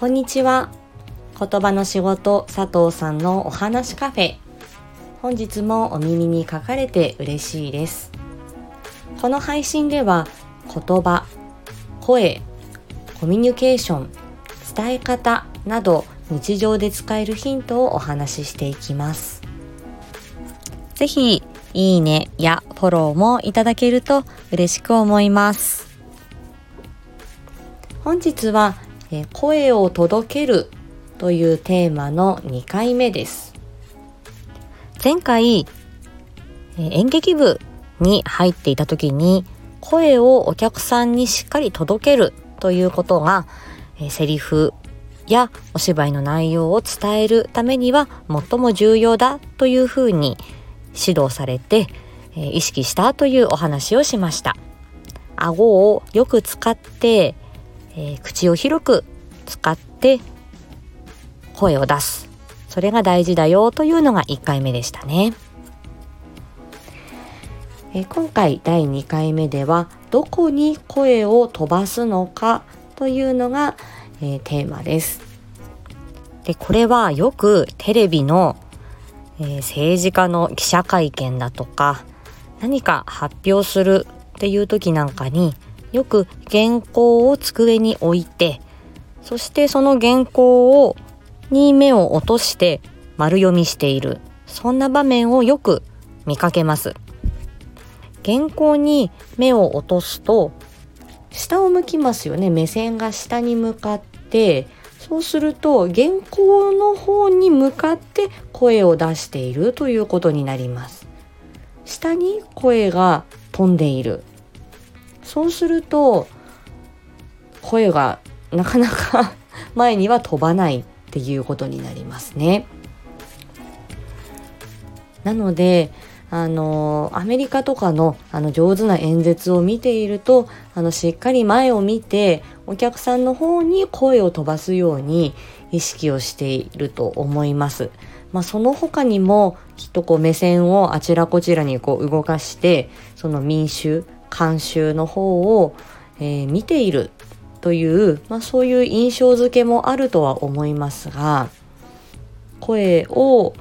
こんにちは。言葉の仕事佐藤さんのお話カフェ。本日もお耳に書かれて嬉しいです。この配信では言葉声コミュニケーション伝え方など日常で使えるヒントをお話ししていきます。ぜひいいねやフォローもいただけると嬉しく思います。本日はえ声を届けるというテーマの2回目です。前回演劇部に入っていた時に声をお客さんにしっかり届けるということがセリフやお芝居の内容を伝えるためには最も重要だというふうに指導されて意識したというお話をしました。顎をよく使って、えー、口を広く使って声を出す。それが大事だよというのが1回目でしたね。え今回第2回目ではどこに声を飛ばすのかというのが、えー、テーマです。でこれはよくテレビの、えー、政治家の記者会見だとか何か発表するっていう時なんかによく原稿を机に置いてそしてその原稿をに目を落として丸読みしている。そんな場面をよく見かけます。原稿に目を落とすと下を向きますよね。目線が下に向かってそうすると原稿の方に向かって声を出しているということになります。下に声が飛んでいる。そうすると声がなかなか前には飛ばないっていうことになりますね。なのであのアメリカとかのあの上手な演説を見ているとあのしっかり前を見てお客さんの方に声を飛ばすように意識をしていると思います。まあ、その他にもきっとこう目線をあちらこちらにこう動かしてその民衆慣習の方を、えー、見ているという、まあ、そういう印象付けもあるとは思いますが声を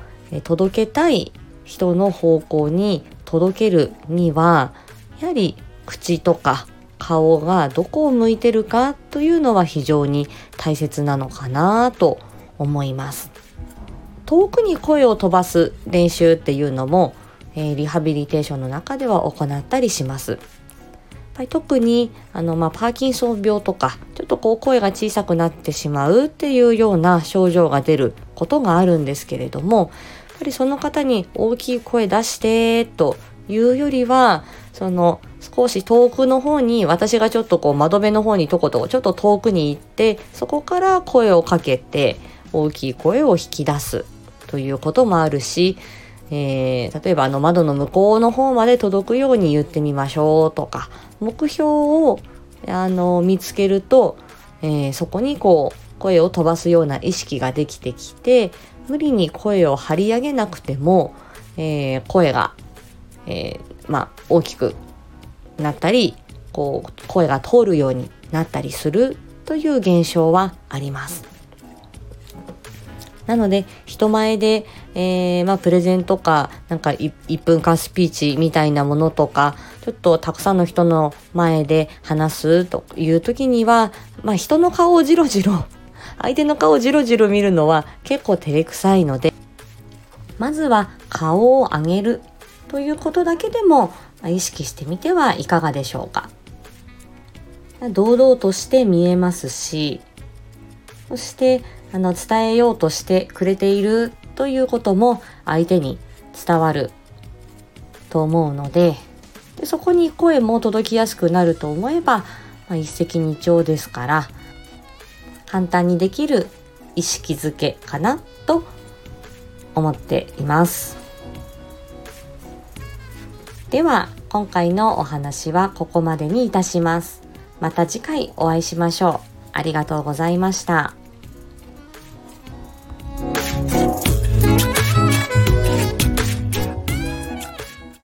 届けたい人の方向に届けるにはやはり口とか顔がどこを向いてるかというのは非常に大切なのかなと思います。遠くに声を飛ばす練習っていうのも、え、リハビリテーションの中では行ったりします。ぱり特にあの、まあ、パーキンソン病とかちょっとこう声が小さくなってしまうっていうような症状が出ることがあるんですけれどもやっぱりその方に大きい声出してというよりはその少し遠くの方に私がちょっとこう窓辺の方にとことこちょっと遠くに行ってそこから声をかけて大きい声を引き出すということもあるしえー、例えばあの窓の向こうの方まで届くように言ってみましょうとか目標をあの見つけると、えー、そこにこう声を飛ばすような意識ができてきて無理に声を張り上げなくても、えー、声が、えまあ、大きくなったりこう声が通るようになったりするという現象はあります。なので、人前で、えー、まあ、プレゼンとか、なんか1分間スピーチみたいなものとか、ちょっとたくさんの人の前で話すという時には、まあ、人の顔をじろじろ、相手の顔をじろじろ見るのは結構照れくさいので、まずは顔を上げるということだけでも意識してみてはいかがでしょうか。堂々として見えますし、そしてあの伝えようとしてくれているということも相手に伝わると思うのででそこに声も届きやすくなると思えば、まあ、一石二鳥ですから簡単にできる意識づけかなと思っています。では今回のお話はここまでにいたします。また次回お会いしましょう。ありがとうございました。